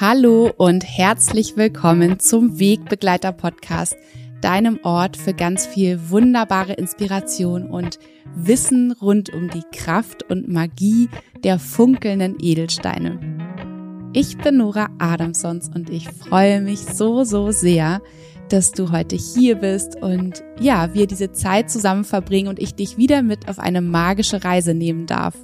Hallo und herzlich willkommen zum Wegbegleiter Podcast, deinem Ort für ganz viel wunderbare Inspiration und Wissen rund um die Kraft und Magie der funkelnden Edelsteine. Ich bin Nora Adamsons und ich freue mich so, so sehr, dass du heute hier bist und ja, wir diese Zeit zusammen verbringen und ich dich wieder mit auf eine magische Reise nehmen darf.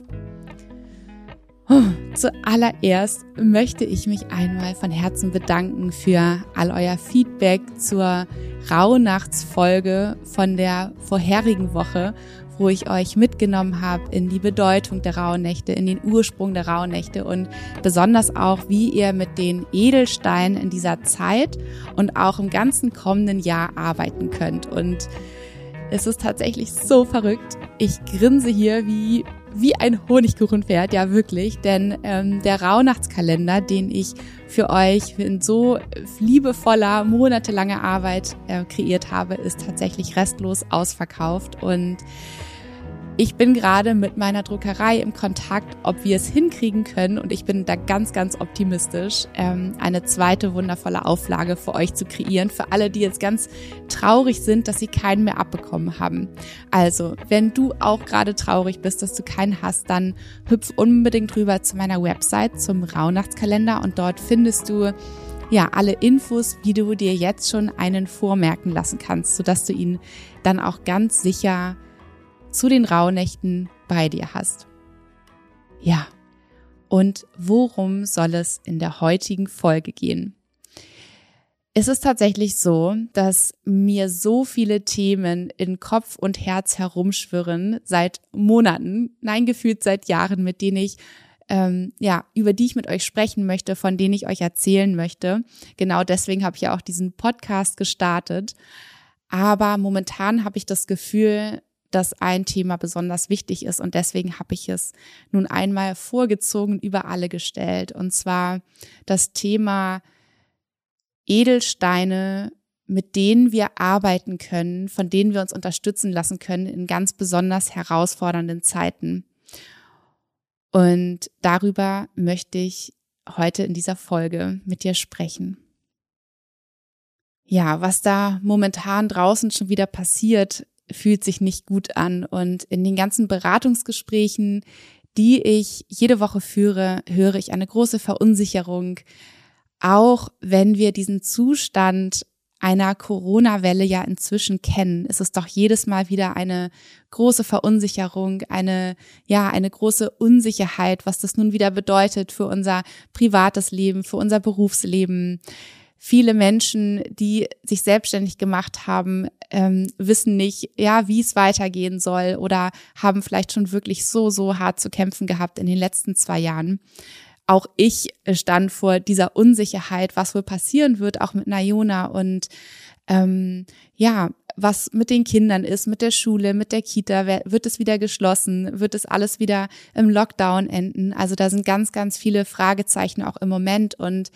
Zuallererst möchte ich mich einmal von Herzen bedanken für all euer Feedback zur Rauhnachtsfolge von der vorherigen Woche, wo ich euch mitgenommen habe in die Bedeutung der Rauhnächte, in den Ursprung der Rauhnächte und besonders auch, wie ihr mit den Edelsteinen in dieser Zeit und auch im ganzen kommenden Jahr arbeiten könnt. Und es ist tatsächlich so verrückt. Ich grinse hier wie wie ein Honigkuchenpferd, ja wirklich, denn ähm, der Rauhnachtskalender, den ich für euch in so liebevoller, monatelanger Arbeit äh, kreiert habe, ist tatsächlich restlos ausverkauft. Und ich bin gerade mit meiner Druckerei im Kontakt, ob wir es hinkriegen können. Und ich bin da ganz, ganz optimistisch, ähm, eine zweite wundervolle Auflage für euch zu kreieren, für alle, die jetzt ganz traurig sind, dass sie keinen mehr abbekommen haben. Also, wenn du auch gerade traurig bist, dass du keinen hast, dann hüpf unbedingt rüber zu meiner Website, zum Rauhnachtskalender. Und dort findest du ja, alle Infos, wie du dir jetzt schon einen vormerken lassen kannst, sodass du ihn dann auch ganz sicher zu den Rauhnächten bei dir hast. Ja, und worum soll es in der heutigen Folge gehen? Es ist tatsächlich so, dass mir so viele Themen in Kopf und Herz herumschwirren seit Monaten, nein, gefühlt seit Jahren, mit denen ich ähm, ja, über die ich mit euch sprechen möchte, von denen ich euch erzählen möchte. Genau deswegen habe ich ja auch diesen Podcast gestartet. Aber momentan habe ich das Gefühl, dass ein Thema besonders wichtig ist und deswegen habe ich es nun einmal vorgezogen über alle gestellt und zwar das Thema Edelsteine, mit denen wir arbeiten können, von denen wir uns unterstützen lassen können in ganz besonders herausfordernden Zeiten. Und darüber möchte ich heute in dieser Folge mit dir sprechen. Ja, was da momentan draußen schon wieder passiert, fühlt sich nicht gut an. Und in den ganzen Beratungsgesprächen, die ich jede Woche führe, höre ich eine große Verunsicherung. Auch wenn wir diesen Zustand einer Corona-Welle ja inzwischen kennen, ist es doch jedes Mal wieder eine große Verunsicherung, eine, ja, eine große Unsicherheit, was das nun wieder bedeutet für unser privates Leben, für unser Berufsleben. Viele Menschen, die sich selbstständig gemacht haben, ähm, wissen nicht, ja, wie es weitergehen soll oder haben vielleicht schon wirklich so, so hart zu kämpfen gehabt in den letzten zwei Jahren. Auch ich stand vor dieser Unsicherheit, was wohl passieren wird, auch mit Nayona und ähm, ja, was mit den Kindern ist, mit der Schule, mit der Kita, wird es wieder geschlossen, wird es alles wieder im Lockdown enden? Also da sind ganz, ganz viele Fragezeichen auch im Moment und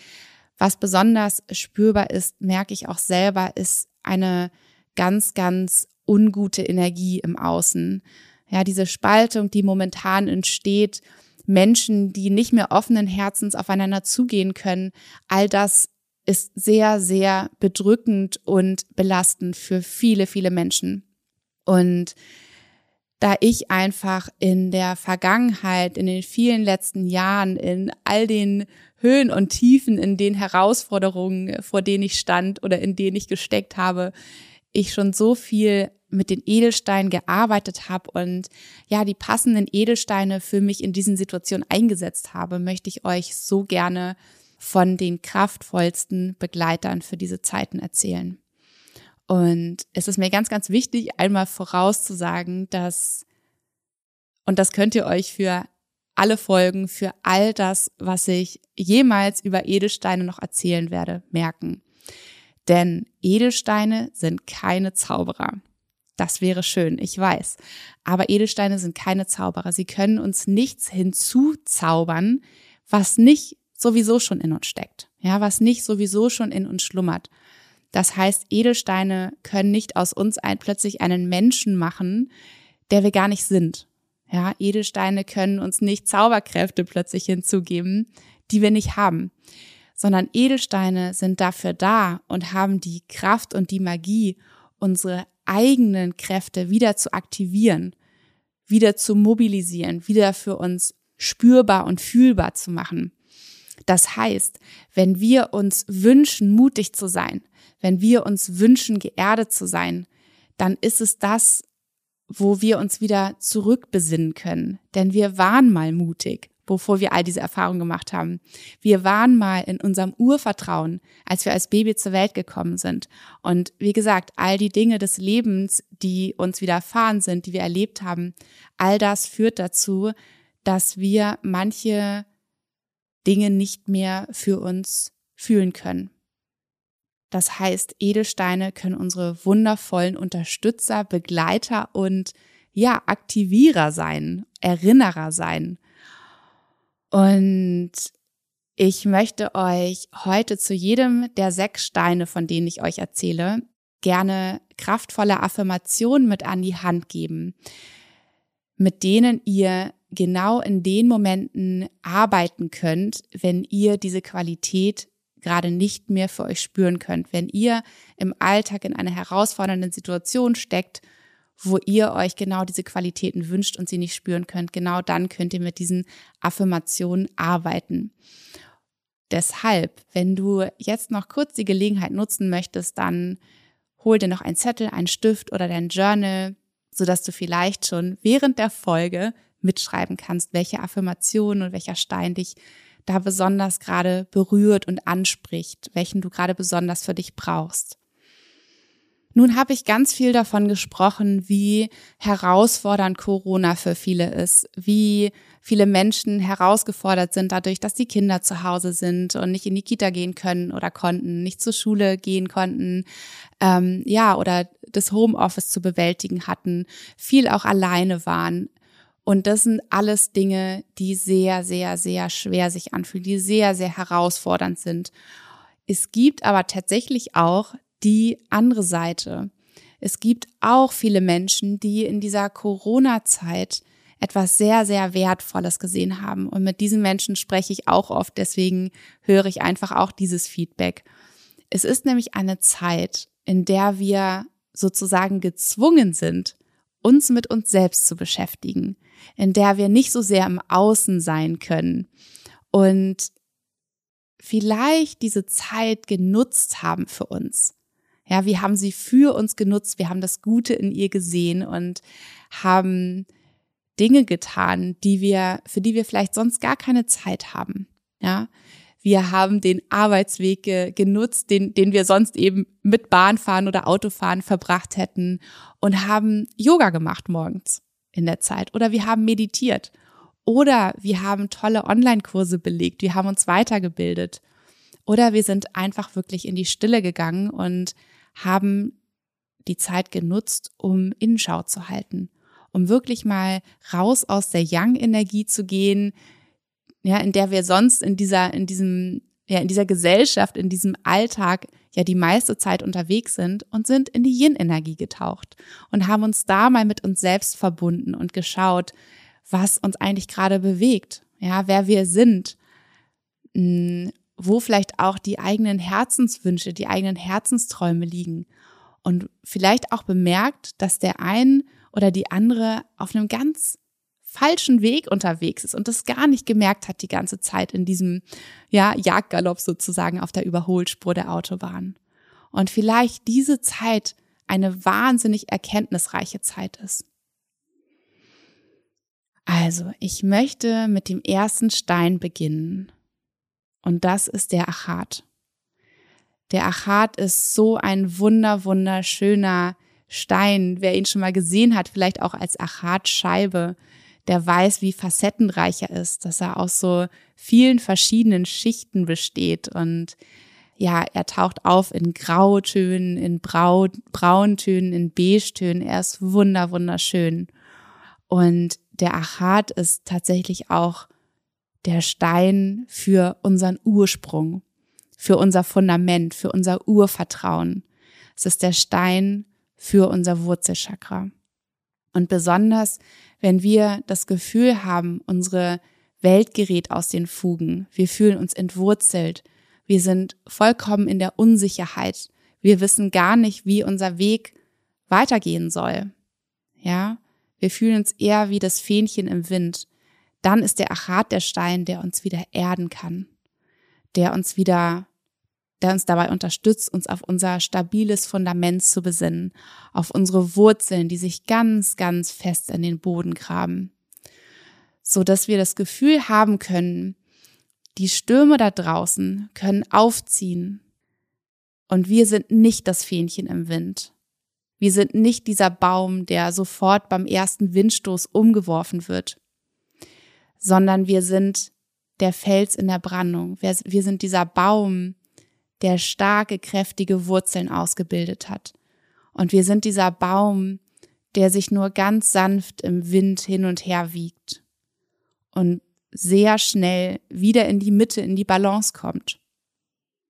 was besonders spürbar ist, merke ich auch selber, ist eine ganz, ganz ungute Energie im Außen. Ja, diese Spaltung, die momentan entsteht, Menschen, die nicht mehr offenen Herzens aufeinander zugehen können, all das ist sehr, sehr bedrückend und belastend für viele, viele Menschen. Und da ich einfach in der Vergangenheit, in den vielen letzten Jahren, in all den Höhen und Tiefen, in den Herausforderungen, vor denen ich stand oder in denen ich gesteckt habe, ich schon so viel mit den Edelsteinen gearbeitet habe und ja, die passenden Edelsteine für mich in diesen Situationen eingesetzt habe, möchte ich euch so gerne von den kraftvollsten Begleitern für diese Zeiten erzählen. Und es ist mir ganz, ganz wichtig, einmal vorauszusagen, dass, und das könnt ihr euch für alle Folgen, für all das, was ich jemals über Edelsteine noch erzählen werde, merken. Denn Edelsteine sind keine Zauberer. Das wäre schön, ich weiß. Aber Edelsteine sind keine Zauberer. Sie können uns nichts hinzuzaubern, was nicht sowieso schon in uns steckt. Ja, was nicht sowieso schon in uns schlummert. Das heißt, Edelsteine können nicht aus uns ein, plötzlich einen Menschen machen, der wir gar nicht sind. Ja, Edelsteine können uns nicht Zauberkräfte plötzlich hinzugeben, die wir nicht haben, sondern Edelsteine sind dafür da und haben die Kraft und die Magie, unsere eigenen Kräfte wieder zu aktivieren, wieder zu mobilisieren, wieder für uns spürbar und fühlbar zu machen. Das heißt, wenn wir uns wünschen, mutig zu sein, wenn wir uns wünschen, geerdet zu sein, dann ist es das, wo wir uns wieder zurückbesinnen können. Denn wir waren mal mutig, bevor wir all diese Erfahrungen gemacht haben. Wir waren mal in unserem Urvertrauen, als wir als Baby zur Welt gekommen sind. Und wie gesagt, all die Dinge des Lebens, die uns widerfahren sind, die wir erlebt haben, all das führt dazu, dass wir manche Dinge nicht mehr für uns fühlen können. Das heißt, Edelsteine können unsere wundervollen Unterstützer, Begleiter und ja, Aktivierer sein, Erinnerer sein. Und ich möchte euch heute zu jedem der sechs Steine, von denen ich euch erzähle, gerne kraftvolle Affirmationen mit an die Hand geben, mit denen ihr genau in den Momenten arbeiten könnt, wenn ihr diese Qualität gerade nicht mehr für euch spüren könnt, wenn ihr im Alltag in einer herausfordernden Situation steckt, wo ihr euch genau diese Qualitäten wünscht und sie nicht spüren könnt, genau dann könnt ihr mit diesen Affirmationen arbeiten. Deshalb, wenn du jetzt noch kurz die Gelegenheit nutzen möchtest, dann hol dir noch einen Zettel, einen Stift oder dein Journal, sodass du vielleicht schon während der Folge mitschreiben kannst, welche Affirmation und welcher Stein dich da besonders gerade berührt und anspricht, welchen du gerade besonders für dich brauchst. Nun habe ich ganz viel davon gesprochen, wie herausfordernd Corona für viele ist, wie viele Menschen herausgefordert sind dadurch, dass die Kinder zu Hause sind und nicht in die Kita gehen können oder konnten, nicht zur Schule gehen konnten, ähm, ja, oder das Homeoffice zu bewältigen hatten, viel auch alleine waren. Und das sind alles Dinge, die sehr, sehr, sehr schwer sich anfühlen, die sehr, sehr herausfordernd sind. Es gibt aber tatsächlich auch die andere Seite. Es gibt auch viele Menschen, die in dieser Corona-Zeit etwas sehr, sehr Wertvolles gesehen haben. Und mit diesen Menschen spreche ich auch oft, deswegen höre ich einfach auch dieses Feedback. Es ist nämlich eine Zeit, in der wir sozusagen gezwungen sind, uns mit uns selbst zu beschäftigen, in der wir nicht so sehr im Außen sein können und vielleicht diese Zeit genutzt haben für uns. Ja, wir haben sie für uns genutzt, wir haben das Gute in ihr gesehen und haben Dinge getan, die wir, für die wir vielleicht sonst gar keine Zeit haben. Ja, wir haben den Arbeitsweg genutzt, den, den wir sonst eben mit Bahnfahren oder Autofahren verbracht hätten und haben Yoga gemacht morgens in der Zeit. Oder wir haben meditiert. Oder wir haben tolle Online-Kurse belegt, wir haben uns weitergebildet. Oder wir sind einfach wirklich in die Stille gegangen und haben die Zeit genutzt, um Innenschau zu halten, um wirklich mal raus aus der Yang-Energie zu gehen, ja, in der wir sonst in dieser, in diesem, ja, in dieser Gesellschaft, in diesem Alltag ja die meiste Zeit unterwegs sind und sind in die Yin-Energie getaucht und haben uns da mal mit uns selbst verbunden und geschaut, was uns eigentlich gerade bewegt, ja, wer wir sind, hm, wo vielleicht auch die eigenen Herzenswünsche, die eigenen Herzensträume liegen. Und vielleicht auch bemerkt, dass der ein oder die andere auf einem ganz falschen Weg unterwegs ist und das gar nicht gemerkt hat die ganze Zeit in diesem ja, Jagdgalopp sozusagen auf der Überholspur der Autobahn. Und vielleicht diese Zeit eine wahnsinnig erkenntnisreiche Zeit ist. Also, ich möchte mit dem ersten Stein beginnen. Und das ist der Achat. Der Achat ist so ein wunder, wunderschöner Stein. Wer ihn schon mal gesehen hat, vielleicht auch als Achatscheibe, der weiß, wie facettenreich er ist, dass er aus so vielen verschiedenen Schichten besteht und ja, er taucht auf in Grautönen, in Brau Brauntönen, in Beigetönen. Er ist wunder, wunderschön. Und der Achat ist tatsächlich auch der Stein für unseren Ursprung, für unser Fundament, für unser Urvertrauen. Es ist der Stein für unser Wurzelchakra. Und besonders wenn wir das Gefühl haben, unsere Welt gerät aus den Fugen, wir fühlen uns entwurzelt, Wir sind vollkommen in der Unsicherheit. Wir wissen gar nicht, wie unser Weg weitergehen soll. Ja, wir fühlen uns eher wie das Fähnchen im Wind. Dann ist der Achat der Stein, der uns wieder erden kann, der uns wieder, der uns dabei unterstützt, uns auf unser stabiles Fundament zu besinnen, auf unsere Wurzeln, die sich ganz, ganz fest in den Boden graben, so dass wir das Gefühl haben können, die Stürme da draußen können aufziehen und wir sind nicht das Fähnchen im Wind. Wir sind nicht dieser Baum, der sofort beim ersten Windstoß umgeworfen wird, sondern wir sind der Fels in der Brandung. Wir, wir sind dieser Baum, der starke, kräftige Wurzeln ausgebildet hat. Und wir sind dieser Baum, der sich nur ganz sanft im Wind hin und her wiegt und sehr schnell wieder in die Mitte, in die Balance kommt.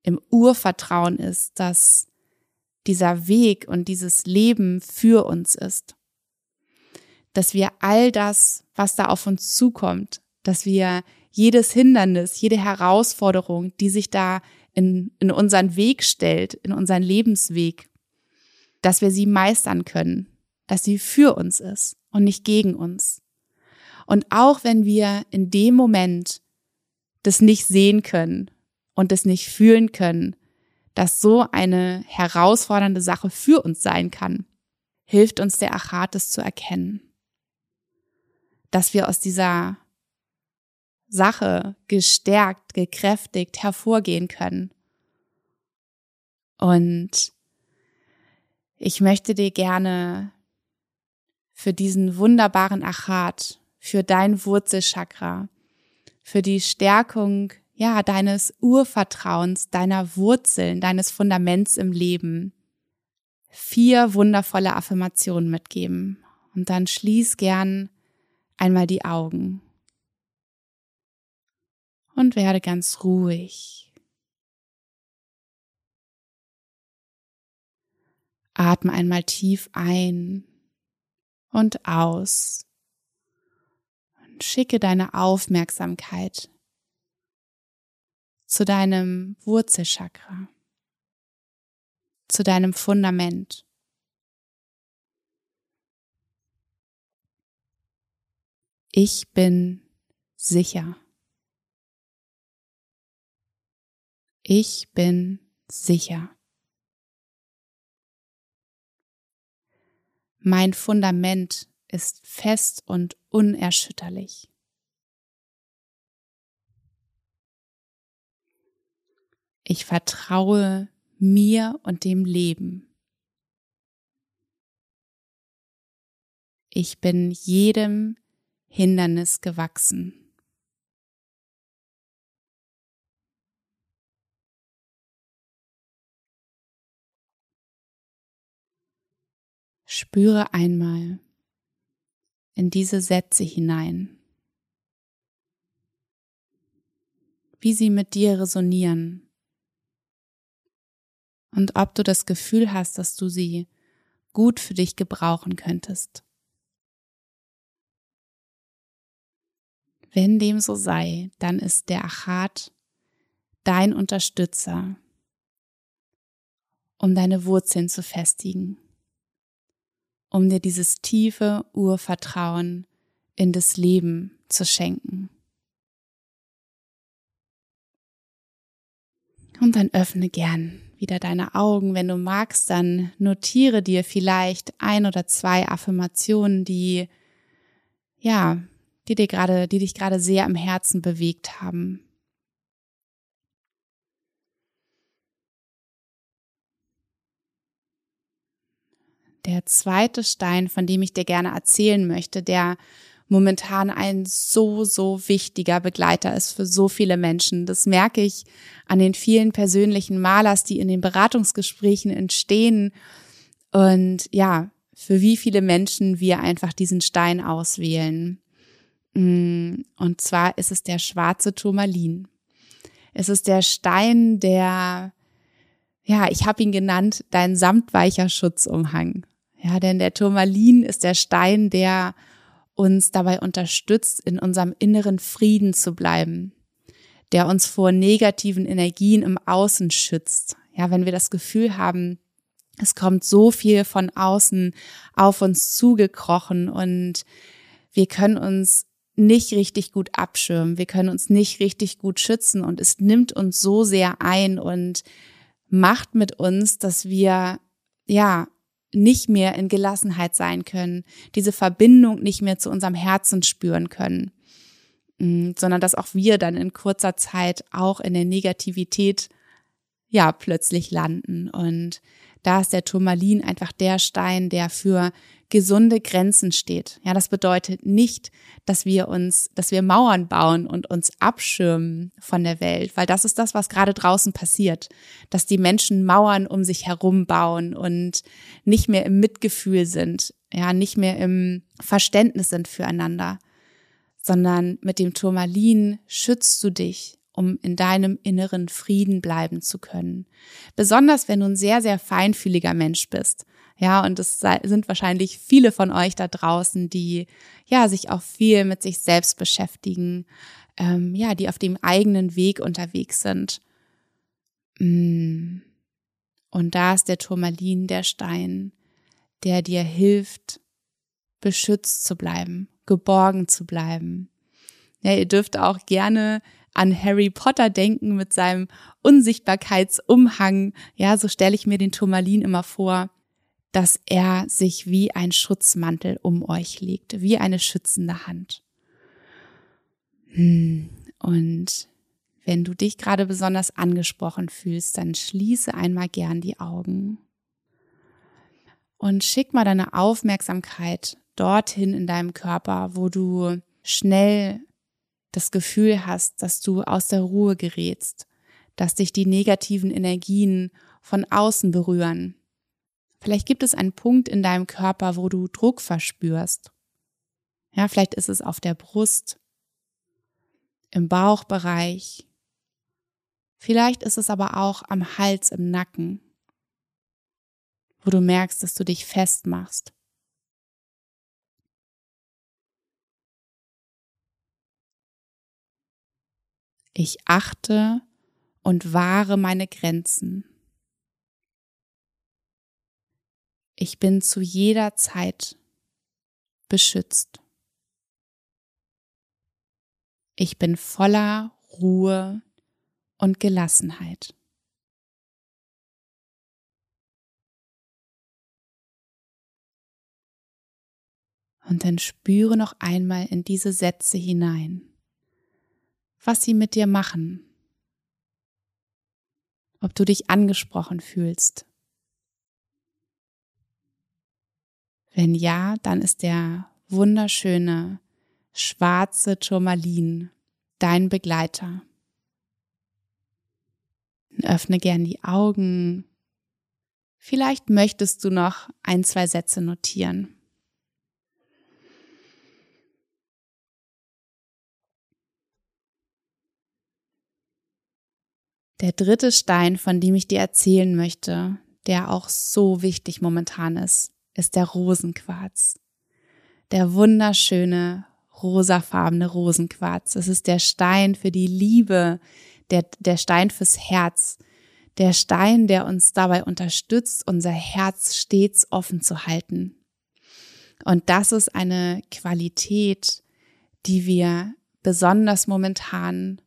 Im Urvertrauen ist, dass dieser Weg und dieses Leben für uns ist. Dass wir all das, was da auf uns zukommt, dass wir jedes Hindernis, jede Herausforderung, die sich da in, in unseren Weg stellt, in unseren Lebensweg, dass wir sie meistern können, dass sie für uns ist und nicht gegen uns. Und auch wenn wir in dem Moment das nicht sehen können und das nicht fühlen können, dass so eine herausfordernde Sache für uns sein kann, hilft uns der Achates zu erkennen. Dass wir aus dieser Sache gestärkt, gekräftigt hervorgehen können. Und ich möchte dir gerne für diesen wunderbaren Achat, für dein Wurzelchakra, für die Stärkung ja, deines Urvertrauens, deiner Wurzeln, deines Fundaments im Leben vier wundervolle Affirmationen mitgeben. Und dann schließ gern einmal die Augen und werde ganz ruhig. Atme einmal tief ein und aus und schicke deine Aufmerksamkeit zu deinem Wurzelchakra, zu deinem Fundament. Ich bin sicher. Ich bin sicher. Mein Fundament ist fest und unerschütterlich. Ich vertraue mir und dem Leben. Ich bin jedem Hindernis gewachsen. Spüre einmal in diese Sätze hinein, wie sie mit dir resonieren. Und ob du das Gefühl hast, dass du sie gut für dich gebrauchen könntest. Wenn dem so sei, dann ist der Achat dein Unterstützer, um deine Wurzeln zu festigen, um dir dieses tiefe Urvertrauen in das Leben zu schenken. Und dann öffne gern wieder deine Augen. Wenn du magst, dann notiere dir vielleicht ein oder zwei Affirmationen, die, ja, die dir gerade, die dich gerade sehr im Herzen bewegt haben. Der zweite Stein, von dem ich dir gerne erzählen möchte, der momentan ein so, so wichtiger Begleiter ist für so viele Menschen. Das merke ich an den vielen persönlichen Malers, die in den Beratungsgesprächen entstehen. Und ja, für wie viele Menschen wir einfach diesen Stein auswählen. Mm, und zwar ist es der schwarze Turmalin. Es ist der Stein, der, ja, ich habe ihn genannt, dein samtweicher Schutzumhang. Ja, denn der Turmalin ist der Stein, der uns dabei unterstützt, in unserem inneren Frieden zu bleiben, der uns vor negativen Energien im Außen schützt. Ja, wenn wir das Gefühl haben, es kommt so viel von außen auf uns zugekrochen und wir können uns nicht richtig gut abschirmen, wir können uns nicht richtig gut schützen und es nimmt uns so sehr ein und macht mit uns, dass wir ja nicht mehr in Gelassenheit sein können, diese Verbindung nicht mehr zu unserem Herzen spüren können, mm, sondern dass auch wir dann in kurzer Zeit auch in der Negativität ja plötzlich landen. Und da ist der Turmalin einfach der Stein, der für gesunde Grenzen steht. Ja, das bedeutet nicht, dass wir uns, dass wir Mauern bauen und uns abschirmen von der Welt, weil das ist das, was gerade draußen passiert, dass die Menschen Mauern um sich herum bauen und nicht mehr im Mitgefühl sind, ja, nicht mehr im Verständnis sind füreinander, sondern mit dem Turmalin schützt du dich um in deinem inneren Frieden bleiben zu können. Besonders wenn du ein sehr, sehr feinfühliger Mensch bist. Ja, und es sind wahrscheinlich viele von euch da draußen, die ja sich auch viel mit sich selbst beschäftigen, ähm, ja, die auf dem eigenen Weg unterwegs sind. Mm. Und da ist der Turmalin, der Stein, der dir hilft, beschützt zu bleiben, geborgen zu bleiben. Ja, ihr dürft auch gerne an Harry Potter denken mit seinem Unsichtbarkeitsumhang. Ja, so stelle ich mir den Turmalin immer vor, dass er sich wie ein Schutzmantel um euch legt, wie eine schützende Hand. Hm, und wenn du dich gerade besonders angesprochen fühlst, dann schließe einmal gern die Augen und schick mal deine Aufmerksamkeit dorthin in deinem Körper, wo du schnell das Gefühl hast, dass du aus der Ruhe gerätst, dass dich die negativen Energien von außen berühren. Vielleicht gibt es einen Punkt in deinem Körper, wo du Druck verspürst. Ja, vielleicht ist es auf der Brust, im Bauchbereich. Vielleicht ist es aber auch am Hals, im Nacken, wo du merkst, dass du dich festmachst. Ich achte und wahre meine Grenzen. Ich bin zu jeder Zeit beschützt. Ich bin voller Ruhe und Gelassenheit. Und dann spüre noch einmal in diese Sätze hinein was sie mit dir machen. Ob du dich angesprochen fühlst. Wenn ja, dann ist der wunderschöne schwarze Turmalin dein Begleiter. Öffne gern die Augen. Vielleicht möchtest du noch ein, zwei Sätze notieren. Der dritte Stein, von dem ich dir erzählen möchte, der auch so wichtig momentan ist, ist der Rosenquarz. Der wunderschöne rosafarbene Rosenquarz. Es ist der Stein für die Liebe, der, der Stein fürs Herz, der Stein, der uns dabei unterstützt, unser Herz stets offen zu halten. Und das ist eine Qualität, die wir besonders momentan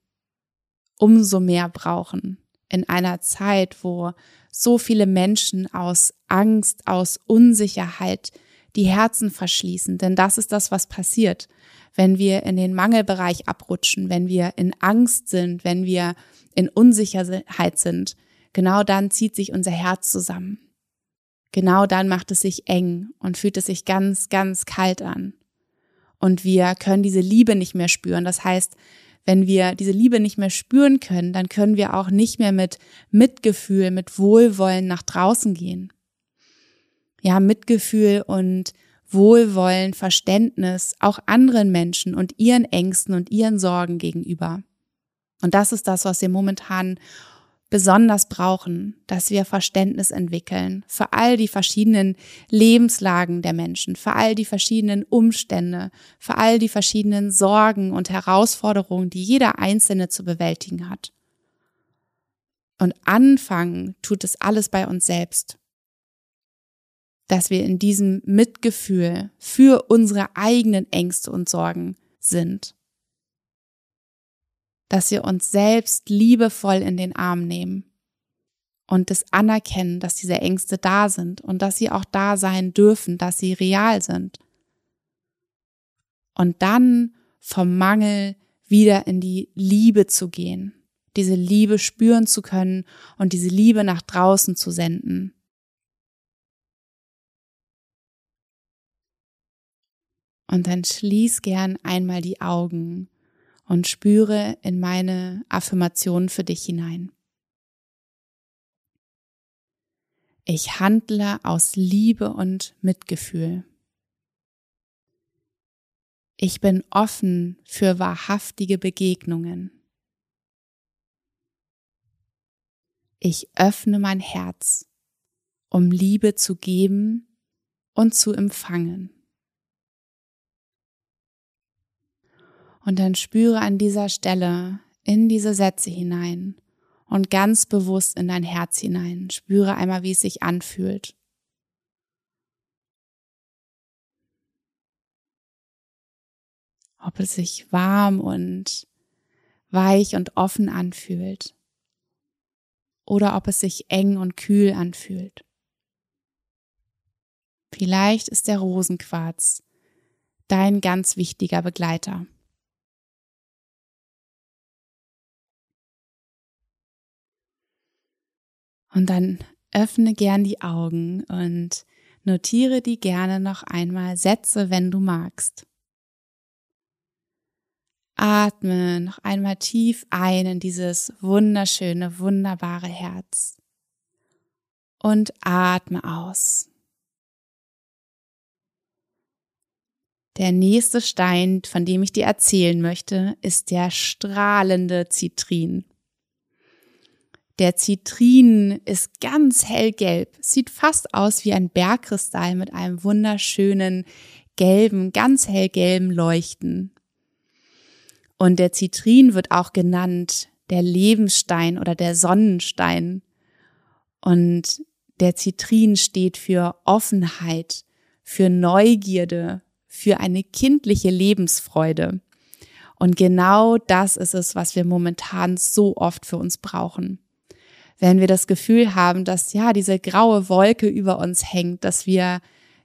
umso mehr brauchen. In einer Zeit, wo so viele Menschen aus Angst, aus Unsicherheit die Herzen verschließen. Denn das ist das, was passiert, wenn wir in den Mangelbereich abrutschen, wenn wir in Angst sind, wenn wir in Unsicherheit sind. Genau dann zieht sich unser Herz zusammen. Genau dann macht es sich eng und fühlt es sich ganz, ganz kalt an. Und wir können diese Liebe nicht mehr spüren. Das heißt, wenn wir diese Liebe nicht mehr spüren können, dann können wir auch nicht mehr mit Mitgefühl, mit Wohlwollen nach draußen gehen. Ja, Mitgefühl und Wohlwollen, Verständnis auch anderen Menschen und ihren Ängsten und ihren Sorgen gegenüber. Und das ist das, was wir momentan besonders brauchen, dass wir Verständnis entwickeln für all die verschiedenen Lebenslagen der Menschen, für all die verschiedenen Umstände, für all die verschiedenen Sorgen und Herausforderungen, die jeder Einzelne zu bewältigen hat. Und anfangen tut es alles bei uns selbst. Dass wir in diesem Mitgefühl für unsere eigenen Ängste und Sorgen sind dass wir uns selbst liebevoll in den Arm nehmen und das anerkennen, dass diese Ängste da sind und dass sie auch da sein dürfen, dass sie real sind. Und dann vom Mangel wieder in die Liebe zu gehen, diese Liebe spüren zu können und diese Liebe nach draußen zu senden. Und dann schließ gern einmal die Augen und spüre in meine Affirmation für dich hinein. Ich handle aus Liebe und Mitgefühl. Ich bin offen für wahrhaftige Begegnungen. Ich öffne mein Herz, um Liebe zu geben und zu empfangen. Und dann spüre an dieser Stelle in diese Sätze hinein und ganz bewusst in dein Herz hinein. Spüre einmal, wie es sich anfühlt. Ob es sich warm und weich und offen anfühlt oder ob es sich eng und kühl anfühlt. Vielleicht ist der Rosenquarz dein ganz wichtiger Begleiter. Und dann öffne gern die Augen und notiere die gerne noch einmal Sätze, wenn du magst. Atme noch einmal tief ein in dieses wunderschöne, wunderbare Herz. Und atme aus. Der nächste Stein, von dem ich dir erzählen möchte, ist der strahlende Zitrin. Der Zitrin ist ganz hellgelb, sieht fast aus wie ein Bergkristall mit einem wunderschönen gelben, ganz hellgelben Leuchten. Und der Zitrin wird auch genannt der Lebensstein oder der Sonnenstein. Und der Zitrin steht für Offenheit, für Neugierde, für eine kindliche Lebensfreude. Und genau das ist es, was wir momentan so oft für uns brauchen wenn wir das Gefühl haben, dass ja diese graue Wolke über uns hängt, dass wir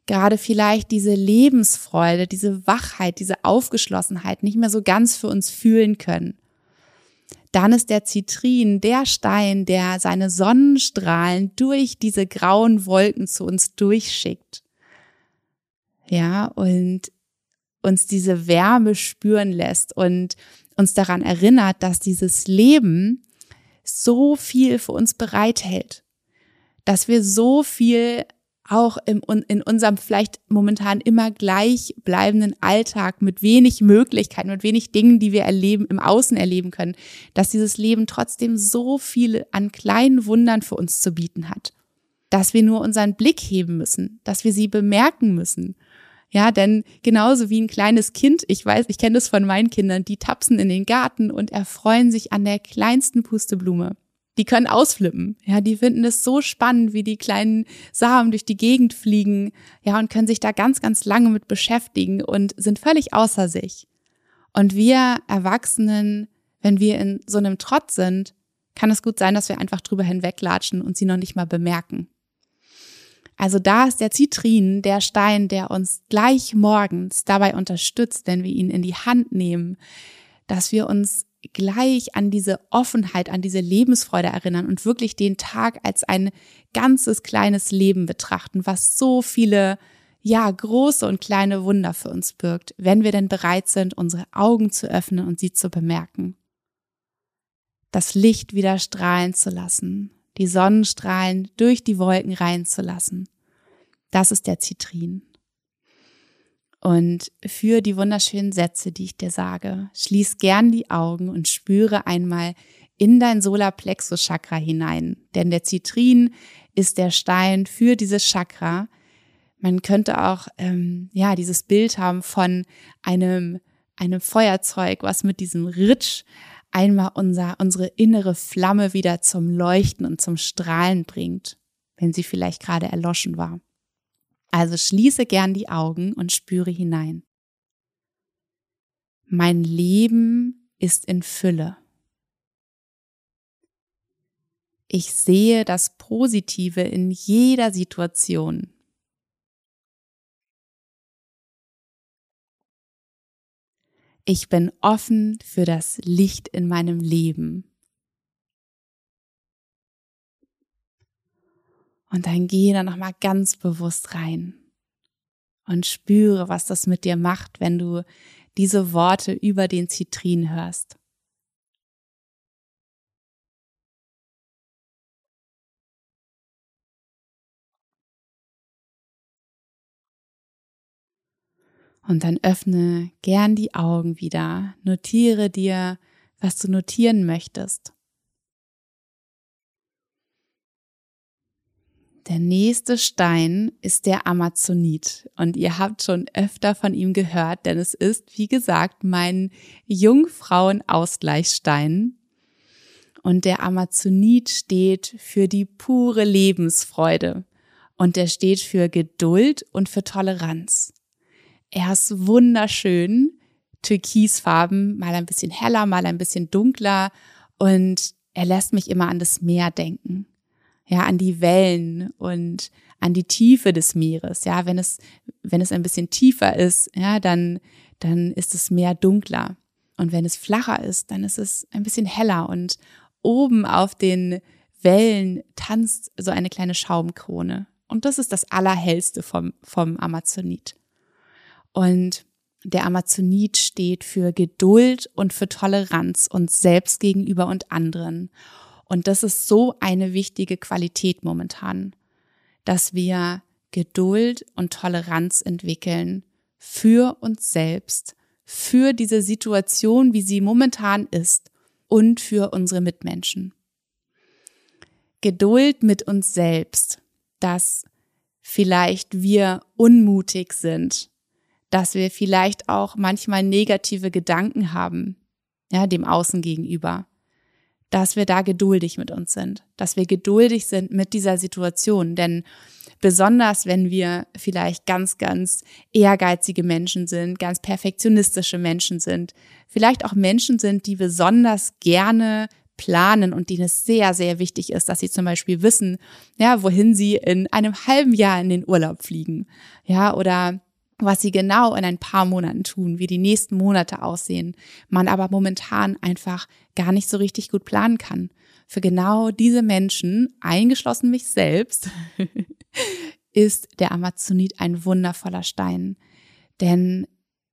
gerade vielleicht diese Lebensfreude, diese Wachheit, diese Aufgeschlossenheit nicht mehr so ganz für uns fühlen können. Dann ist der Zitrin der Stein, der seine Sonnenstrahlen durch diese grauen Wolken zu uns durchschickt. Ja, und uns diese Wärme spüren lässt und uns daran erinnert, dass dieses Leben so viel für uns bereithält, dass wir so viel auch im, in unserem vielleicht momentan immer gleich bleibenden Alltag mit wenig Möglichkeiten, mit wenig Dingen, die wir erleben, im Außen erleben können, dass dieses Leben trotzdem so viele an kleinen Wundern für uns zu bieten hat, dass wir nur unseren Blick heben müssen, dass wir sie bemerken müssen ja, denn genauso wie ein kleines Kind, ich weiß, ich kenne das von meinen Kindern, die tapsen in den Garten und erfreuen sich an der kleinsten Pusteblume. Die können ausflippen. Ja, die finden es so spannend, wie die kleinen Samen durch die Gegend fliegen. Ja, und können sich da ganz, ganz lange mit beschäftigen und sind völlig außer sich. Und wir Erwachsenen, wenn wir in so einem Trott sind, kann es gut sein, dass wir einfach drüber hinweglatschen und sie noch nicht mal bemerken. Also da ist der Zitrin der Stein, der uns gleich morgens dabei unterstützt, wenn wir ihn in die Hand nehmen, dass wir uns gleich an diese Offenheit, an diese Lebensfreude erinnern und wirklich den Tag als ein ganzes kleines Leben betrachten, was so viele, ja, große und kleine Wunder für uns birgt, wenn wir denn bereit sind, unsere Augen zu öffnen und sie zu bemerken. Das Licht wieder strahlen zu lassen, die Sonnenstrahlen durch die Wolken reinzulassen. Das ist der Zitrin. Und für die wunderschönen Sätze, die ich dir sage, schließ gern die Augen und spüre einmal in dein Solarplexus Chakra hinein. Denn der Zitrin ist der Stein für dieses Chakra. Man könnte auch ähm, ja dieses Bild haben von einem einem Feuerzeug, was mit diesem Ritsch einmal unser unsere innere Flamme wieder zum Leuchten und zum Strahlen bringt, wenn sie vielleicht gerade erloschen war. Also schließe gern die Augen und spüre hinein. Mein Leben ist in Fülle. Ich sehe das Positive in jeder Situation. Ich bin offen für das Licht in meinem Leben. Und dann gehe da nochmal ganz bewusst rein und spüre, was das mit dir macht, wenn du diese Worte über den Zitrin hörst. Und dann öffne gern die Augen wieder, notiere dir, was du notieren möchtest. Der nächste Stein ist der Amazonit. Und ihr habt schon öfter von ihm gehört, denn es ist, wie gesagt, mein Jungfrauenausgleichsstein. Und der Amazonit steht für die pure Lebensfreude. Und der steht für Geduld und für Toleranz. Er ist wunderschön, türkisfarben, mal ein bisschen heller, mal ein bisschen dunkler. Und er lässt mich immer an das Meer denken ja, an die Wellen und an die Tiefe des Meeres. Ja, wenn es, wenn es ein bisschen tiefer ist, ja, dann, dann ist es mehr dunkler. Und wenn es flacher ist, dann ist es ein bisschen heller und oben auf den Wellen tanzt so eine kleine Schaumkrone. Und das ist das Allerhellste vom, vom Amazonit. Und der Amazonit steht für Geduld und für Toleranz uns selbst gegenüber und anderen. Und das ist so eine wichtige Qualität momentan, dass wir Geduld und Toleranz entwickeln für uns selbst, für diese Situation, wie sie momentan ist und für unsere Mitmenschen. Geduld mit uns selbst, dass vielleicht wir unmutig sind, dass wir vielleicht auch manchmal negative Gedanken haben, ja, dem Außen gegenüber dass wir da geduldig mit uns sind, dass wir geduldig sind mit dieser Situation, denn besonders wenn wir vielleicht ganz, ganz ehrgeizige Menschen sind, ganz perfektionistische Menschen sind, vielleicht auch Menschen sind, die besonders gerne planen und denen es sehr, sehr wichtig ist, dass sie zum Beispiel wissen, ja, wohin sie in einem halben Jahr in den Urlaub fliegen, ja, oder was sie genau in ein paar Monaten tun, wie die nächsten Monate aussehen, man aber momentan einfach gar nicht so richtig gut planen kann. Für genau diese Menschen, eingeschlossen mich selbst, ist der Amazonit ein wundervoller Stein, denn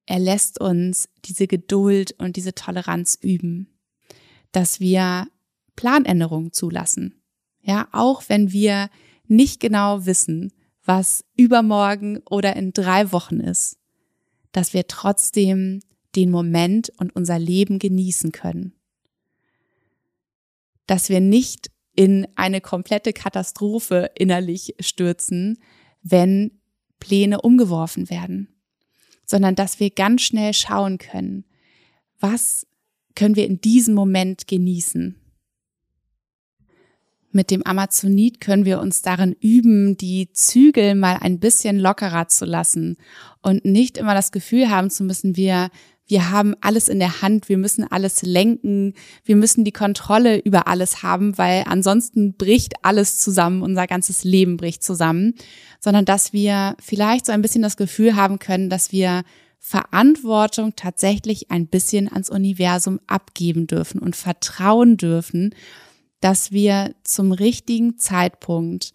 er lässt uns diese Geduld und diese Toleranz üben, dass wir Planänderungen zulassen. Ja, auch wenn wir nicht genau wissen, was übermorgen oder in drei Wochen ist, dass wir trotzdem den Moment und unser Leben genießen können. Dass wir nicht in eine komplette Katastrophe innerlich stürzen, wenn Pläne umgeworfen werden, sondern dass wir ganz schnell schauen können, was können wir in diesem Moment genießen mit dem Amazonit können wir uns darin üben, die Zügel mal ein bisschen lockerer zu lassen und nicht immer das Gefühl haben zu müssen, wir wir haben alles in der Hand, wir müssen alles lenken, wir müssen die Kontrolle über alles haben, weil ansonsten bricht alles zusammen, unser ganzes Leben bricht zusammen, sondern dass wir vielleicht so ein bisschen das Gefühl haben können, dass wir Verantwortung tatsächlich ein bisschen ans Universum abgeben dürfen und vertrauen dürfen, dass wir zum richtigen Zeitpunkt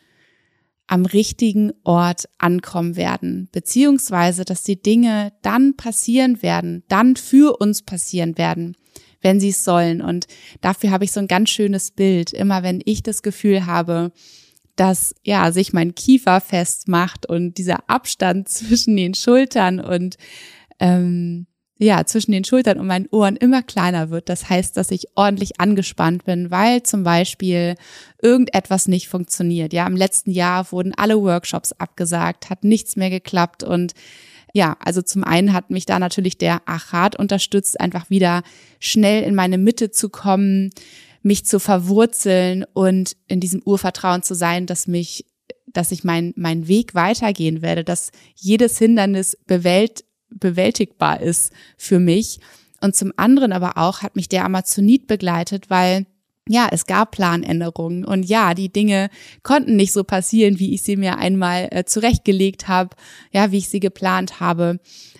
am richtigen Ort ankommen werden, beziehungsweise dass die Dinge dann passieren werden, dann für uns passieren werden, wenn sie es sollen. Und dafür habe ich so ein ganz schönes Bild. Immer wenn ich das Gefühl habe, dass ja sich mein Kiefer festmacht und dieser Abstand zwischen den Schultern und ähm, ja, zwischen den Schultern und meinen Ohren immer kleiner wird. Das heißt, dass ich ordentlich angespannt bin, weil zum Beispiel irgendetwas nicht funktioniert. Ja, im letzten Jahr wurden alle Workshops abgesagt, hat nichts mehr geklappt und ja, also zum einen hat mich da natürlich der Achat unterstützt, einfach wieder schnell in meine Mitte zu kommen, mich zu verwurzeln und in diesem Urvertrauen zu sein, dass mich dass ich mein, mein Weg weitergehen werde, dass jedes Hindernis bewält, bewältigbar ist für mich. Und zum anderen aber auch hat mich der Amazonit begleitet, weil ja, es gab Planänderungen und ja, die Dinge konnten nicht so passieren, wie ich sie mir einmal äh, zurechtgelegt habe, ja, wie ich sie geplant habe.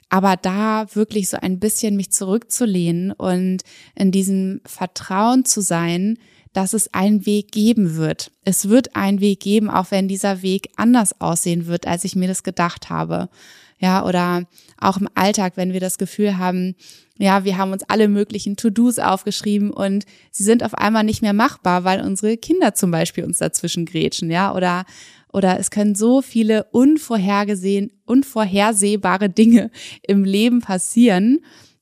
Aber da wirklich so ein bisschen mich zurückzulehnen und in diesem Vertrauen zu sein, dass es einen Weg geben wird. Es wird einen Weg geben, auch wenn dieser Weg anders aussehen wird, als ich mir das gedacht habe. Ja, oder auch im Alltag, wenn wir das Gefühl haben, ja, wir haben uns alle möglichen To-Dos aufgeschrieben und sie sind auf einmal nicht mehr machbar, weil unsere Kinder zum Beispiel uns dazwischen grätschen, ja, oder oder es können so viele unvorhergesehen, unvorhersehbare Dinge im Leben passieren,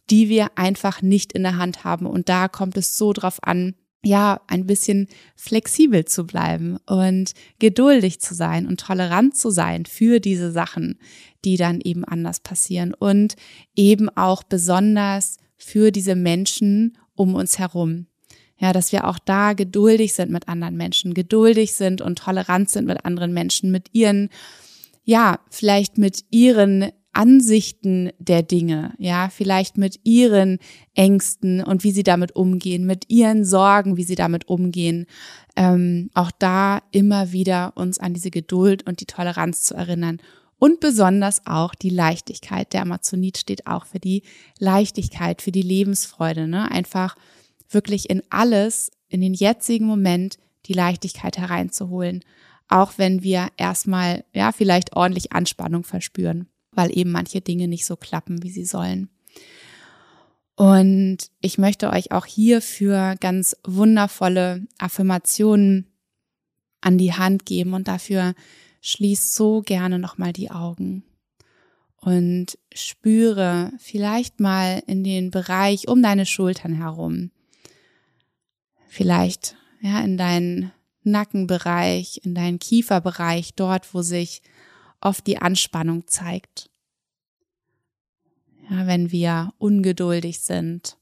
die wir einfach nicht in der Hand haben. Und da kommt es so drauf an, ja, ein bisschen flexibel zu bleiben und geduldig zu sein und tolerant zu sein für diese Sachen, die dann eben anders passieren und eben auch besonders für diese Menschen um uns herum. Ja, dass wir auch da geduldig sind mit anderen Menschen, geduldig sind und tolerant sind mit anderen Menschen, mit ihren, ja, vielleicht mit ihren Ansichten der Dinge, ja, vielleicht mit ihren Ängsten und wie sie damit umgehen, mit ihren Sorgen, wie sie damit umgehen. Ähm, auch da immer wieder uns an diese Geduld und die Toleranz zu erinnern. Und besonders auch die Leichtigkeit. Der Amazonit steht auch für die Leichtigkeit, für die Lebensfreude. Ne? Einfach wirklich in alles, in den jetzigen Moment die Leichtigkeit hereinzuholen. Auch wenn wir erstmal, ja, vielleicht ordentlich Anspannung verspüren weil eben manche Dinge nicht so klappen, wie sie sollen. Und ich möchte euch auch hierfür ganz wundervolle Affirmationen an die Hand geben und dafür schließ so gerne nochmal die Augen und spüre vielleicht mal in den Bereich um deine Schultern herum. Vielleicht, ja, in deinen Nackenbereich, in deinen Kieferbereich, dort, wo sich oft die Anspannung zeigt. Ja, wenn wir ungeduldig sind,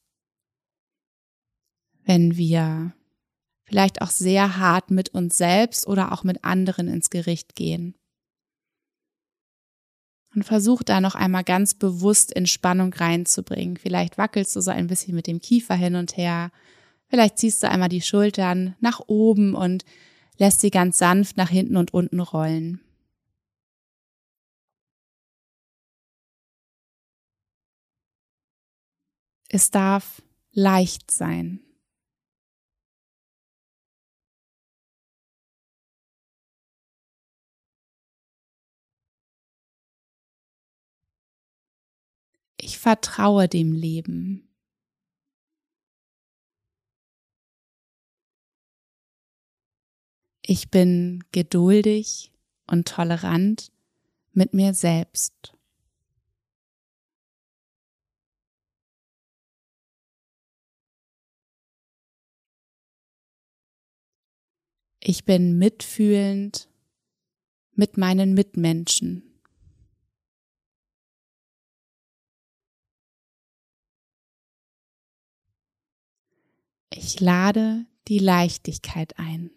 wenn wir vielleicht auch sehr hart mit uns selbst oder auch mit anderen ins Gericht gehen. Und versuch da noch einmal ganz bewusst Entspannung reinzubringen. Vielleicht wackelst du so ein bisschen mit dem Kiefer hin und her. Vielleicht ziehst du einmal die Schultern nach oben und lässt sie ganz sanft nach hinten und unten rollen. Es darf leicht sein. Ich vertraue dem Leben. Ich bin geduldig und tolerant mit mir selbst. Ich bin mitfühlend mit meinen Mitmenschen. Ich lade die Leichtigkeit ein.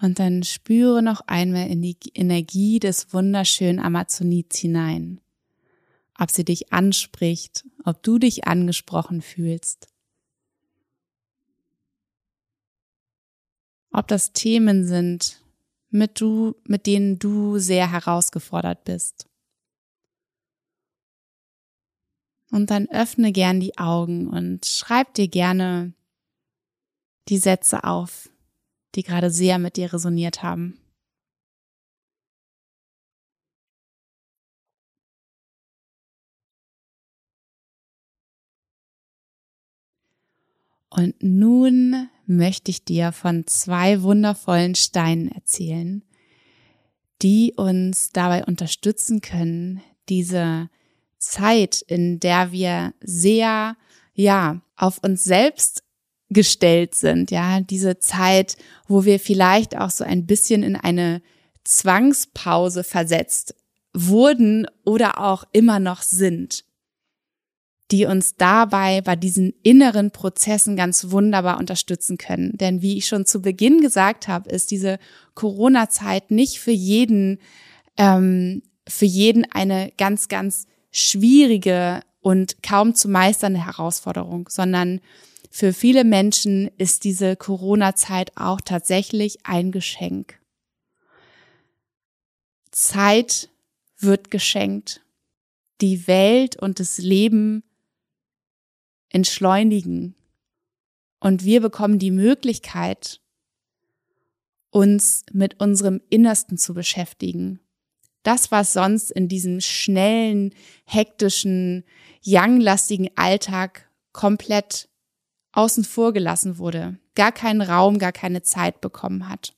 Und dann spüre noch einmal in die Energie des wunderschönen Amazonits hinein ob sie dich anspricht, ob du dich angesprochen fühlst. Ob das Themen sind, mit, du, mit denen du sehr herausgefordert bist. Und dann öffne gern die Augen und schreib dir gerne die Sätze auf, die gerade sehr mit dir resoniert haben. Und nun möchte ich dir von zwei wundervollen Steinen erzählen, die uns dabei unterstützen können, diese Zeit, in der wir sehr, ja, auf uns selbst gestellt sind, ja, diese Zeit, wo wir vielleicht auch so ein bisschen in eine Zwangspause versetzt wurden oder auch immer noch sind die uns dabei bei diesen inneren Prozessen ganz wunderbar unterstützen können. Denn wie ich schon zu Beginn gesagt habe, ist diese Corona-Zeit nicht für jeden, ähm, für jeden eine ganz, ganz schwierige und kaum zu meisternde Herausforderung, sondern für viele Menschen ist diese Corona-Zeit auch tatsächlich ein Geschenk. Zeit wird geschenkt. Die Welt und das Leben entschleunigen. Und wir bekommen die Möglichkeit, uns mit unserem Innersten zu beschäftigen. Das, was sonst in diesem schnellen, hektischen, young-lastigen Alltag komplett außen vor gelassen wurde, gar keinen Raum, gar keine Zeit bekommen hat.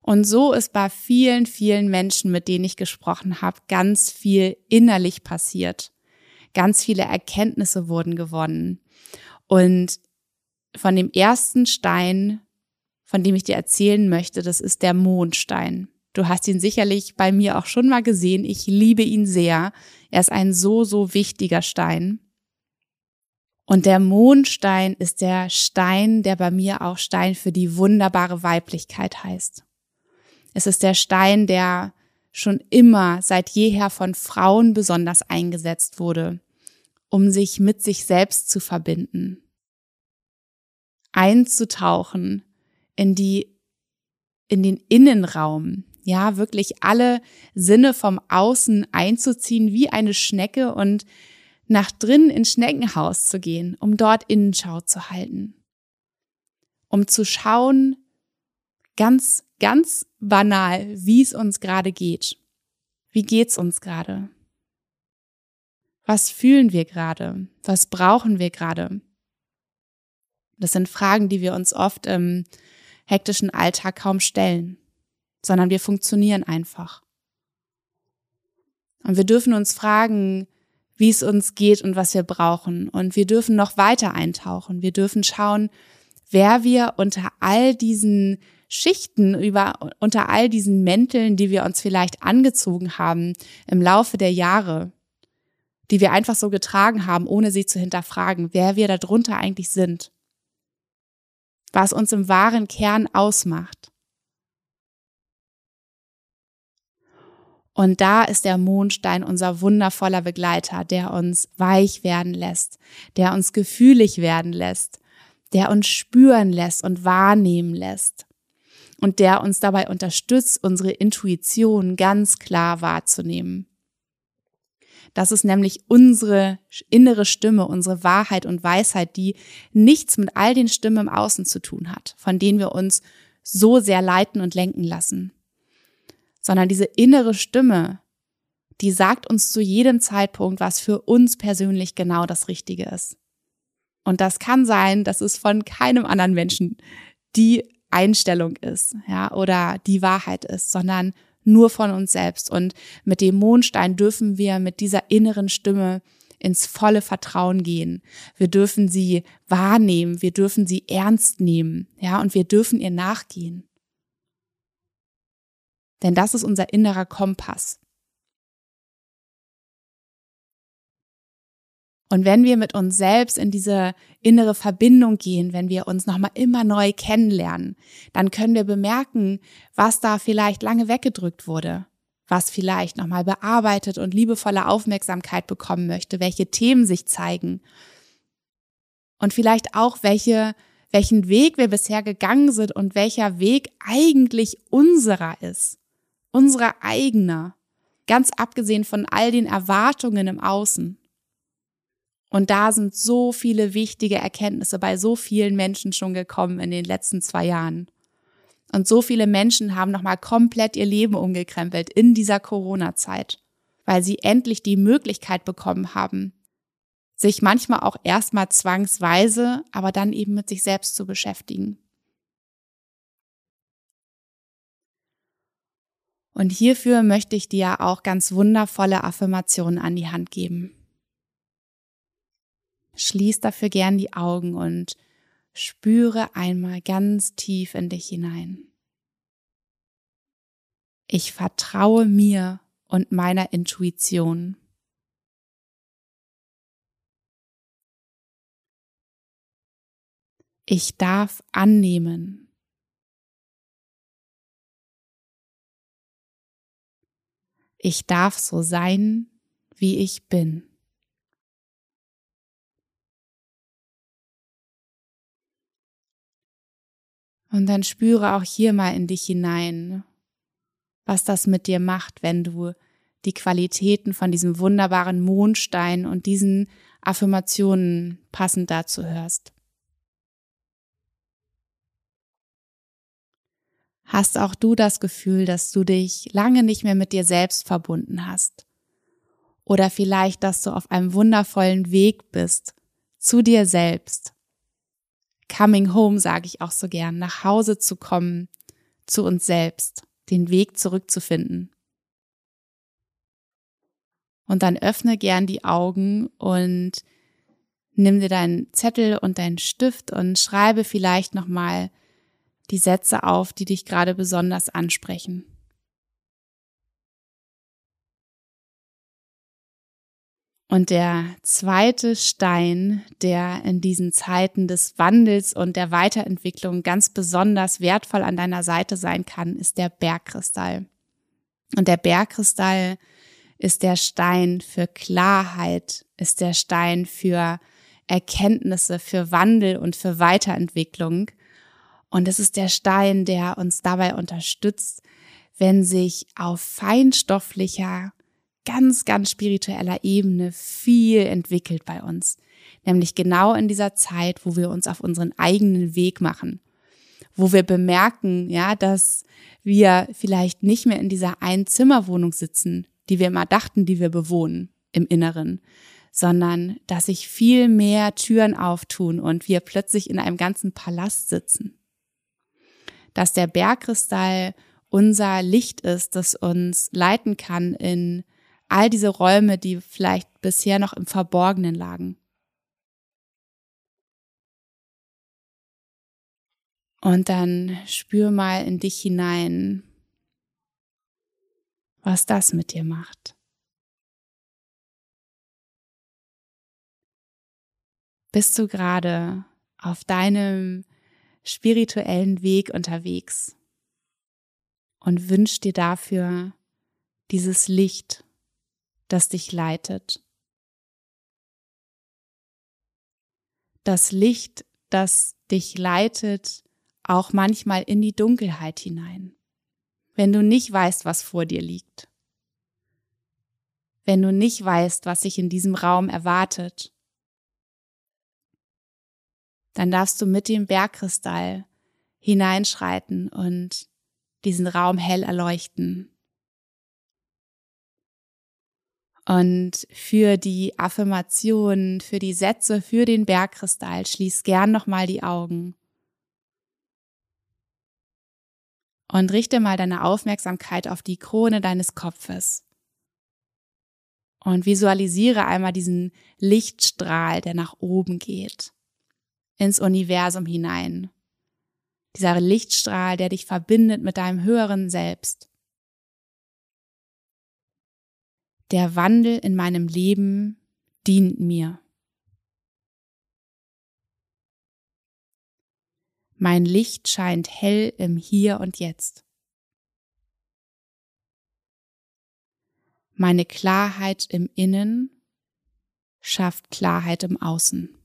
Und so ist bei vielen, vielen Menschen, mit denen ich gesprochen habe, ganz viel innerlich passiert ganz viele Erkenntnisse wurden gewonnen. Und von dem ersten Stein, von dem ich dir erzählen möchte, das ist der Mondstein. Du hast ihn sicherlich bei mir auch schon mal gesehen. Ich liebe ihn sehr. Er ist ein so, so wichtiger Stein. Und der Mondstein ist der Stein, der bei mir auch Stein für die wunderbare Weiblichkeit heißt. Es ist der Stein, der schon immer seit jeher von Frauen besonders eingesetzt wurde, um sich mit sich selbst zu verbinden, einzutauchen in die, in den Innenraum, ja, wirklich alle Sinne vom Außen einzuziehen wie eine Schnecke und nach drinnen ins Schneckenhaus zu gehen, um dort Innenschau zu halten. Um zu schauen, ganz, ganz banal, wie es uns gerade geht. Wie geht's uns gerade? Was fühlen wir gerade? Was brauchen wir gerade? Das sind Fragen, die wir uns oft im hektischen Alltag kaum stellen, sondern wir funktionieren einfach. Und wir dürfen uns fragen, wie es uns geht und was wir brauchen. Und wir dürfen noch weiter eintauchen. Wir dürfen schauen, wer wir unter all diesen Schichten, über, unter all diesen Mänteln, die wir uns vielleicht angezogen haben im Laufe der Jahre, die wir einfach so getragen haben, ohne sie zu hinterfragen, wer wir darunter eigentlich sind, was uns im wahren Kern ausmacht. Und da ist der Mondstein unser wundervoller Begleiter, der uns weich werden lässt, der uns gefühlig werden lässt, der uns spüren lässt und wahrnehmen lässt und der uns dabei unterstützt, unsere Intuition ganz klar wahrzunehmen. Das ist nämlich unsere innere Stimme, unsere Wahrheit und Weisheit, die nichts mit all den Stimmen im Außen zu tun hat, von denen wir uns so sehr leiten und lenken lassen. Sondern diese innere Stimme, die sagt uns zu jedem Zeitpunkt, was für uns persönlich genau das Richtige ist. Und das kann sein, dass es von keinem anderen Menschen die Einstellung ist, ja, oder die Wahrheit ist, sondern nur von uns selbst. Und mit dem Mondstein dürfen wir mit dieser inneren Stimme ins volle Vertrauen gehen. Wir dürfen sie wahrnehmen, wir dürfen sie ernst nehmen, ja, und wir dürfen ihr nachgehen. Denn das ist unser innerer Kompass. Und wenn wir mit uns selbst in diese innere Verbindung gehen, wenn wir uns nochmal immer neu kennenlernen, dann können wir bemerken, was da vielleicht lange weggedrückt wurde, was vielleicht nochmal bearbeitet und liebevolle Aufmerksamkeit bekommen möchte, welche Themen sich zeigen. Und vielleicht auch welche, welchen Weg wir bisher gegangen sind und welcher Weg eigentlich unserer ist, unserer eigener, ganz abgesehen von all den Erwartungen im Außen. Und da sind so viele wichtige Erkenntnisse bei so vielen Menschen schon gekommen in den letzten zwei Jahren. Und so viele Menschen haben nochmal komplett ihr Leben umgekrempelt in dieser Corona-Zeit, weil sie endlich die Möglichkeit bekommen haben, sich manchmal auch erstmal zwangsweise, aber dann eben mit sich selbst zu beschäftigen. Und hierfür möchte ich dir auch ganz wundervolle Affirmationen an die Hand geben. Schließ dafür gern die Augen und spüre einmal ganz tief in dich hinein. Ich vertraue mir und meiner Intuition. Ich darf annehmen, Ich darf so sein, wie ich bin. Und dann spüre auch hier mal in dich hinein, was das mit dir macht, wenn du die Qualitäten von diesem wunderbaren Mondstein und diesen Affirmationen passend dazu hörst. Hast auch du das Gefühl, dass du dich lange nicht mehr mit dir selbst verbunden hast? Oder vielleicht, dass du auf einem wundervollen Weg bist zu dir selbst. Coming home sage ich auch so gern, nach Hause zu kommen, zu uns selbst, den Weg zurückzufinden. Und dann öffne gern die Augen und nimm dir deinen Zettel und deinen Stift und schreibe vielleicht nochmal die Sätze auf, die dich gerade besonders ansprechen. Und der zweite Stein, der in diesen Zeiten des Wandels und der Weiterentwicklung ganz besonders wertvoll an deiner Seite sein kann, ist der Bergkristall. Und der Bergkristall ist der Stein für Klarheit, ist der Stein für Erkenntnisse, für Wandel und für Weiterentwicklung. Und es ist der Stein, der uns dabei unterstützt, wenn sich auf feinstofflicher, ganz, ganz spiritueller Ebene viel entwickelt bei uns. Nämlich genau in dieser Zeit, wo wir uns auf unseren eigenen Weg machen. Wo wir bemerken, ja, dass wir vielleicht nicht mehr in dieser Einzimmerwohnung sitzen, die wir immer dachten, die wir bewohnen im Inneren, sondern dass sich viel mehr Türen auftun und wir plötzlich in einem ganzen Palast sitzen dass der Bergkristall unser Licht ist, das uns leiten kann in all diese Räume, die vielleicht bisher noch im Verborgenen lagen. Und dann spür mal in dich hinein, was das mit dir macht. Bist du gerade auf deinem spirituellen Weg unterwegs und wünsch dir dafür dieses Licht, das dich leitet. Das Licht, das dich leitet, auch manchmal in die Dunkelheit hinein, wenn du nicht weißt, was vor dir liegt, wenn du nicht weißt, was sich in diesem Raum erwartet dann darfst du mit dem Bergkristall hineinschreiten und diesen Raum hell erleuchten. Und für die Affirmationen, für die Sätze, für den Bergkristall schließ gern nochmal die Augen. Und richte mal deine Aufmerksamkeit auf die Krone deines Kopfes. Und visualisiere einmal diesen Lichtstrahl, der nach oben geht ins Universum hinein. Dieser Lichtstrahl, der dich verbindet mit deinem höheren Selbst. Der Wandel in meinem Leben dient mir. Mein Licht scheint hell im Hier und Jetzt. Meine Klarheit im Innen schafft Klarheit im Außen.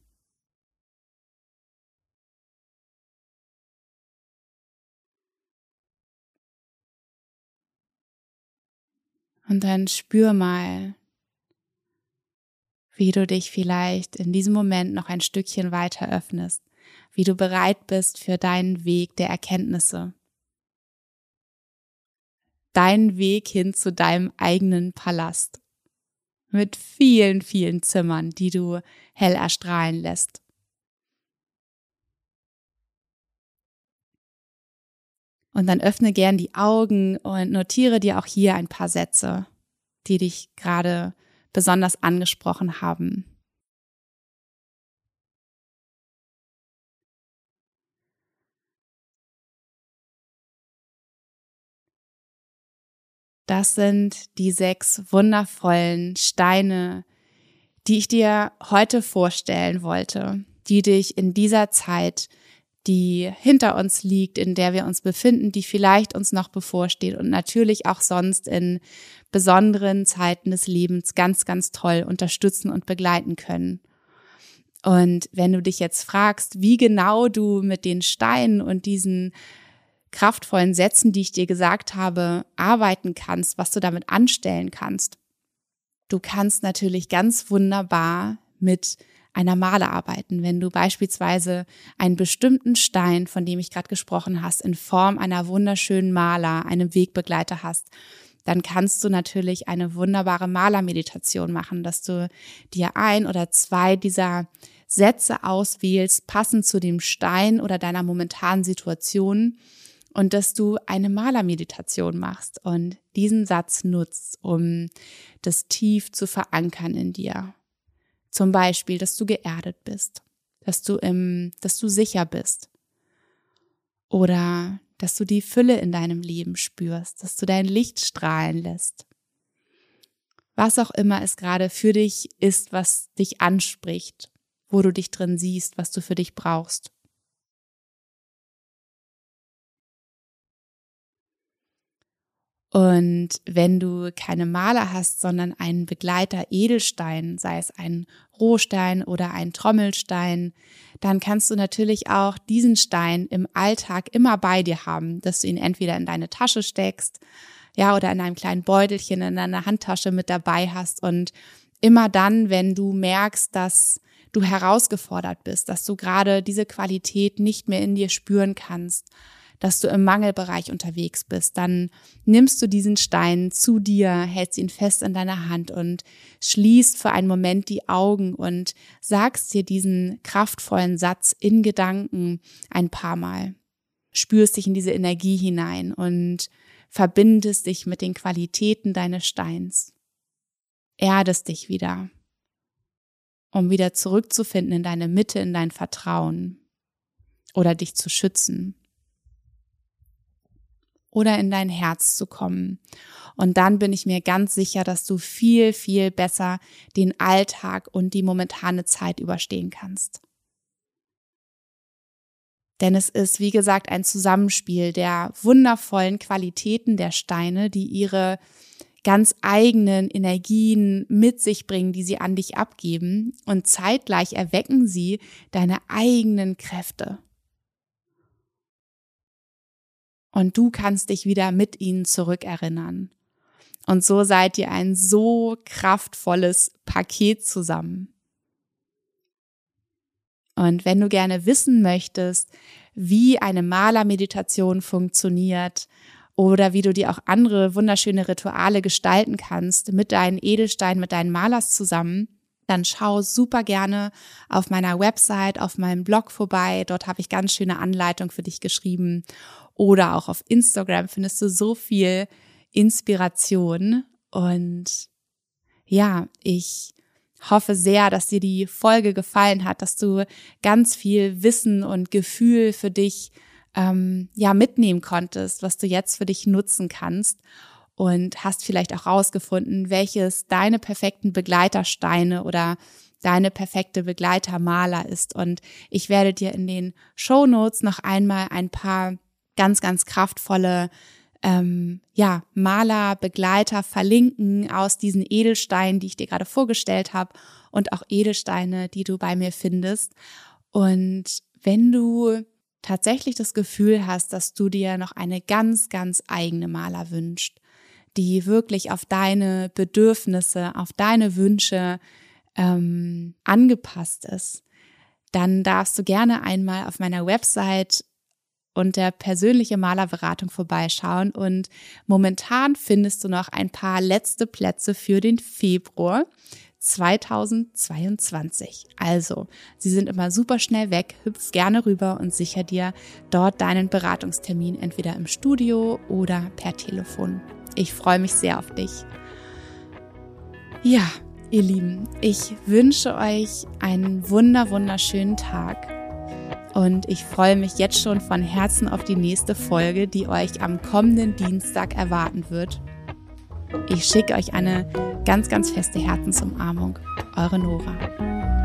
Und dann spür mal, wie du dich vielleicht in diesem Moment noch ein Stückchen weiter öffnest, wie du bereit bist für deinen Weg der Erkenntnisse. Deinen Weg hin zu deinem eigenen Palast. mit vielen, vielen Zimmern, die du hell erstrahlen lässt. Und dann öffne gern die Augen und notiere dir auch hier ein paar Sätze, die dich gerade besonders angesprochen haben. Das sind die sechs wundervollen Steine, die ich dir heute vorstellen wollte, die dich in dieser Zeit, die hinter uns liegt, in der wir uns befinden, die vielleicht uns noch bevorsteht und natürlich auch sonst in besonderen Zeiten des Lebens ganz, ganz toll unterstützen und begleiten können. Und wenn du dich jetzt fragst, wie genau du mit den Steinen und diesen kraftvollen Sätzen, die ich dir gesagt habe, arbeiten kannst, was du damit anstellen kannst. Du kannst natürlich ganz wunderbar mit einer Male arbeiten, wenn du beispielsweise einen bestimmten Stein, von dem ich gerade gesprochen hast, in Form einer wunderschönen Maler, einem Wegbegleiter hast, dann kannst du natürlich eine wunderbare Malermeditation machen, dass du dir ein oder zwei dieser Sätze auswählst, passend zu dem Stein oder deiner momentanen Situation und dass du eine Malermeditation machst und diesen Satz nutzt, um das tief zu verankern in dir. Zum Beispiel, dass du geerdet bist, dass du im, dass du sicher bist oder dass du die Fülle in deinem Leben spürst, dass du dein Licht strahlen lässt. Was auch immer es gerade für dich ist, was dich anspricht, wo du dich drin siehst, was du für dich brauchst. Und wenn du keine Maler hast, sondern einen Begleiter Edelstein, sei es ein Rohstein oder ein Trommelstein, dann kannst du natürlich auch diesen Stein im Alltag immer bei dir haben, dass du ihn entweder in deine Tasche steckst, ja, oder in einem kleinen Beutelchen in deiner Handtasche mit dabei hast. Und immer dann, wenn du merkst, dass du herausgefordert bist, dass du gerade diese Qualität nicht mehr in dir spüren kannst, dass du im Mangelbereich unterwegs bist, dann nimmst du diesen Stein zu dir, hältst ihn fest in deiner Hand und schließt für einen Moment die Augen und sagst dir diesen kraftvollen Satz in Gedanken ein paar Mal. Spürst dich in diese Energie hinein und verbindest dich mit den Qualitäten deines Steins. Erdest dich wieder, um wieder zurückzufinden in deine Mitte, in dein Vertrauen oder dich zu schützen oder in dein Herz zu kommen. Und dann bin ich mir ganz sicher, dass du viel, viel besser den Alltag und die momentane Zeit überstehen kannst. Denn es ist, wie gesagt, ein Zusammenspiel der wundervollen Qualitäten der Steine, die ihre ganz eigenen Energien mit sich bringen, die sie an dich abgeben. Und zeitgleich erwecken sie deine eigenen Kräfte und du kannst dich wieder mit ihnen zurückerinnern. Und so seid ihr ein so kraftvolles Paket zusammen. Und wenn du gerne wissen möchtest, wie eine Malermeditation funktioniert oder wie du dir auch andere wunderschöne Rituale gestalten kannst mit deinen Edelsteinen, mit deinen Malers zusammen, dann schau super gerne auf meiner Website, auf meinem Blog vorbei. Dort habe ich ganz schöne Anleitung für dich geschrieben oder auch auf Instagram findest du so viel Inspiration. Und ja, ich hoffe sehr, dass dir die Folge gefallen hat, dass du ganz viel Wissen und Gefühl für dich ähm, ja mitnehmen konntest, was du jetzt für dich nutzen kannst und hast vielleicht auch rausgefunden, welches deine perfekten Begleitersteine oder deine perfekte Begleitermaler ist. Und ich werde dir in den Show Notes noch einmal ein paar ganz, ganz kraftvolle ähm, ja, Maler, Begleiter verlinken aus diesen Edelsteinen, die ich dir gerade vorgestellt habe und auch Edelsteine, die du bei mir findest. Und wenn du tatsächlich das Gefühl hast, dass du dir noch eine ganz, ganz eigene Maler wünscht, die wirklich auf deine Bedürfnisse, auf deine Wünsche ähm, angepasst ist, dann darfst du gerne einmal auf meiner Website und der persönliche Malerberatung vorbeischauen. Und momentan findest du noch ein paar letzte Plätze für den Februar. 2022. Also, sie sind immer super schnell weg. Hüpf gerne rüber und sicher dir dort deinen Beratungstermin entweder im Studio oder per Telefon. Ich freue mich sehr auf dich. Ja, ihr Lieben, ich wünsche euch einen wunder wunderschönen Tag. Und ich freue mich jetzt schon von Herzen auf die nächste Folge, die euch am kommenden Dienstag erwarten wird. Ich schicke euch eine ganz, ganz feste Herzensumarmung. Eure Nora.